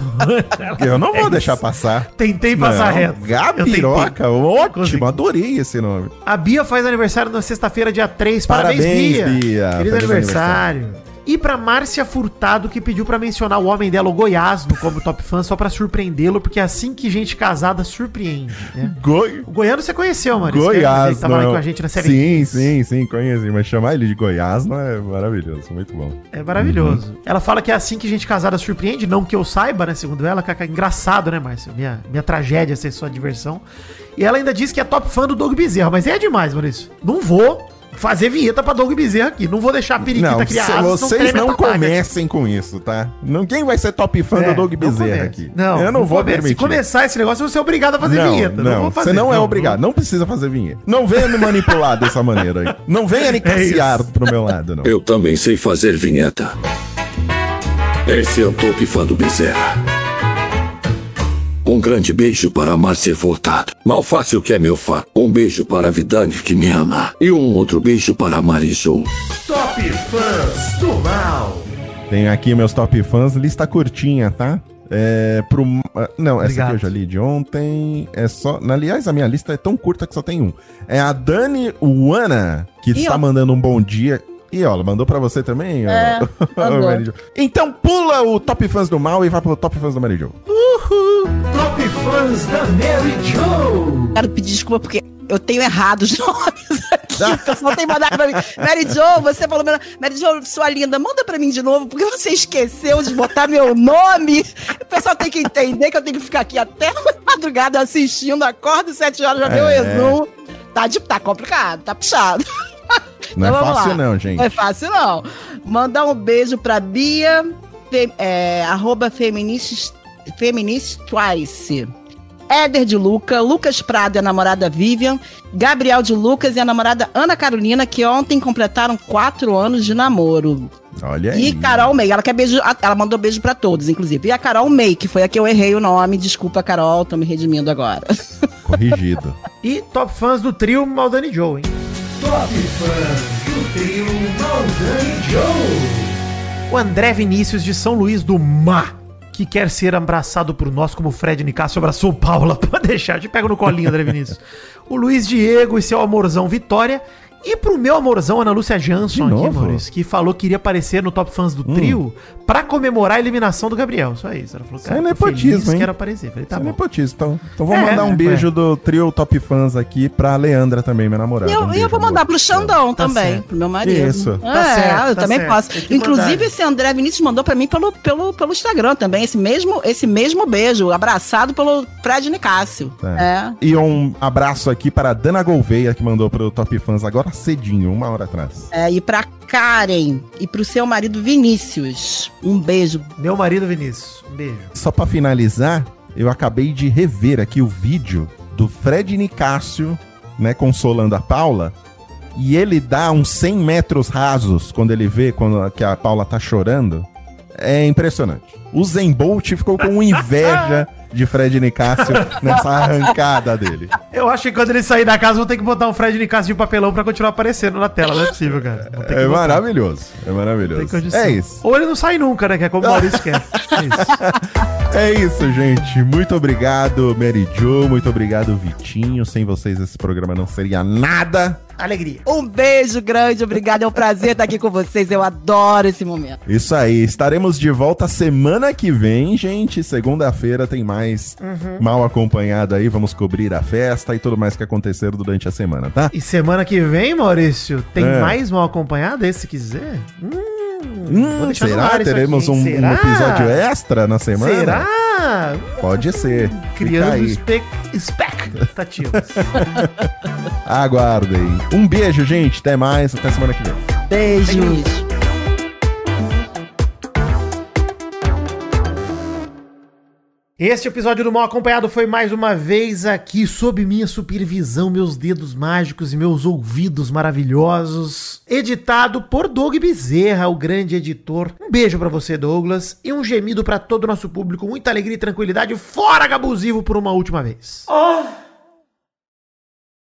Eu não vou É deixar passar. Tentei passar Não, reto. Gabiroca, ótimo, Consegui. adorei esse nome. A Bia faz aniversário na sexta-feira, dia 3. Parabéns, Parabéns, Bia. Bia. Feliz, Feliz aniversário. E pra Márcia Furtado, que pediu pra mencionar o homem dela, o Goiasno, como top fã, só pra surpreendê-lo, porque é assim que gente casada surpreende, né? Goi... O Goiano você conheceu, mano. Goiás, Que tava lá com a gente na série. Sim, 15. sim, sim, conheci. Mas chamar ele de Goiás não é maravilhoso, muito bom. É maravilhoso. Ela fala que é assim que gente casada surpreende, não que eu saiba, né? Segundo ela, que é engraçado, né, Márcia? Minha, minha tragédia ser sua diversão. E ela ainda diz que é top fã do Doug Bezerra, mas é demais, Maurício. Não vou fazer vinheta pra Doug Bezerra aqui. Não vou deixar a periquita Não, criar se- asas, vocês não pataca. comecem com isso, tá? Ninguém vai ser top fã É, do Doug não Bezerra aqui. Não, eu não, vou comece. permitir. Se começar esse negócio, eu vou ser obrigado a fazer não, vinheta. Não, vou fazer. você não é obrigado. Não precisa fazer vinheta. Não venha me manipular dessa maneira aí. Não venha me caciar pro meu lado, não. Eu também sei fazer vinheta. Esse é o top fã do Bezerra. Um grande beijo para Márcia Furtado. Malfácil que é meu fã. Um beijo para a Vidani que me ama. E um outro beijo para a Marisol. Top Fãs do Mal. Tenho aqui meus top fãs, lista curtinha, tá? É, pro, não, essa Obrigado. aqui eu já li de ontem. É só. Aliás, a minha lista é tão curta que só tem um. É a Dani Uana, que está ó. mandando um bom dia. E ó, ela mandou pra você também? É, Jo. então pula o Top Fãs do Mal e vai pro Top Fãs do Mary Jo. Top Fãs da Mary Joe. Quero pedir desculpa porque eu tenho errado os nomes aqui. O pessoal tem mandado pra mim. Mary Jo, você falou. Mary Jo, sua linda, manda pra mim de novo, porque você esqueceu de botar meu nome. O pessoal tem que entender que eu tenho que ficar aqui até madrugada assistindo. Acordo sete horas, já deu É. resumo. Tá, de, tá complicado, tá puxado. Não é Então vamos fácil lá. não, gente. Não é fácil, não. Mandar um beijo pra Bia, fe, é, arroba feminists, feminists twice. Éder de Luca, Lucas Prado e a namorada Vivian, Gabriel de Lucas e a namorada Ana Carolina, que ontem completaram quatro anos de namoro. Olha aí. E Carol May, ela quer beijo, ela mandou beijo pra todos, inclusive. E a Carol May, que foi a que eu errei o nome. Desculpa, Carol, tô me redimindo agora. Corrigido. E top fãs do trio Maldani Joe, hein? Top Fãs do trio Maldani Joe. O André Vinícius de São Luís do Mar, que quer ser abraçado por nós como Fred Nicasso abraçou Paula. Pode deixar, te pego no colinho, André Vinícius. O Luiz Diego e seu amorzão Vitória. E pro meu amorzão, Ana Lúcia Jansson aqui? Maurício, que falou que iria aparecer no Top Fãs do trio pra comemorar a eliminação do Gabriel. Só isso. Ela falou, Isso é cara, tô nepotismo, hein? quero aparecer. Falei, tá Isso é bom. nepotismo. Então, então vou É, mandar um é. beijo do trio Top Fãs aqui pra Leandra também, minha namorada. E eu, Um e eu beijo, vou amor. mandar pro Xandão Tá também, certo. pro meu marido. Isso. É, Tá certo, eu tá também certo. posso. Inclusive, mandar. esse André Vinícius mandou pra mim pelo, pelo, pelo Instagram também, esse mesmo, esse mesmo beijo, abraçado pelo Fred Nicásio. É. É. E um abraço aqui para a Dana Gouveia, que mandou pro Top Fãs agora cedinho, uma hora atrás. É, e pra Karen e pro seu marido Vinícius. Um beijo. Meu marido Vinícius. Um beijo. Só pra finalizar, eu acabei de rever aqui o vídeo do Fred Nicásio, né, consolando a Paula. E ele dá uns 100 metros rasos quando ele vê quando, que a Paula tá chorando. É impressionante. O Zen Bolt ficou com inveja de Fred Nicásio nessa arrancada dele. Eu acho que quando ele sair da casa, vou ter que botar um Fred Nicasso de papelão pra continuar aparecendo na tela. Não é possível, cara. É botar. maravilhoso. É maravilhoso. É isso. Ou ele não sai nunca, né? Que é como o Maurício quer. É isso. É isso, gente. Muito obrigado, Mary Jo. Muito obrigado, Vitinho. Sem vocês, esse programa não seria nada. Alegria. Um beijo grande, obrigado. É um prazer estar aqui com vocês. Eu adoro esse momento. Isso aí. Estaremos de volta semana que vem, gente. Segunda-feira tem mais mal acompanhado aí. Vamos cobrir a festa e tudo mais que acontecer durante a semana, tá? E semana que vem, Maurício, tem É. mais mal acompanhado, esse se quiser? Hum, Hum, deixar no será? Teremos aqui, um, hein? um Será? episódio extra na semana? Será? Pode ser. Criando espe expectativas. Aguardem. Um beijo, gente. Até mais. Até semana que vem. Beijos. Este episódio do Mal Acompanhado foi mais uma vez aqui sob minha supervisão, meus dedos mágicos e meus ouvidos maravilhosos. Editado por Doug Bezerra, o grande editor. Um beijo pra você, Douglas, e um gemido pra todo o nosso público. Muita alegria e tranquilidade. Fora Gabusivo por uma última vez. Oh,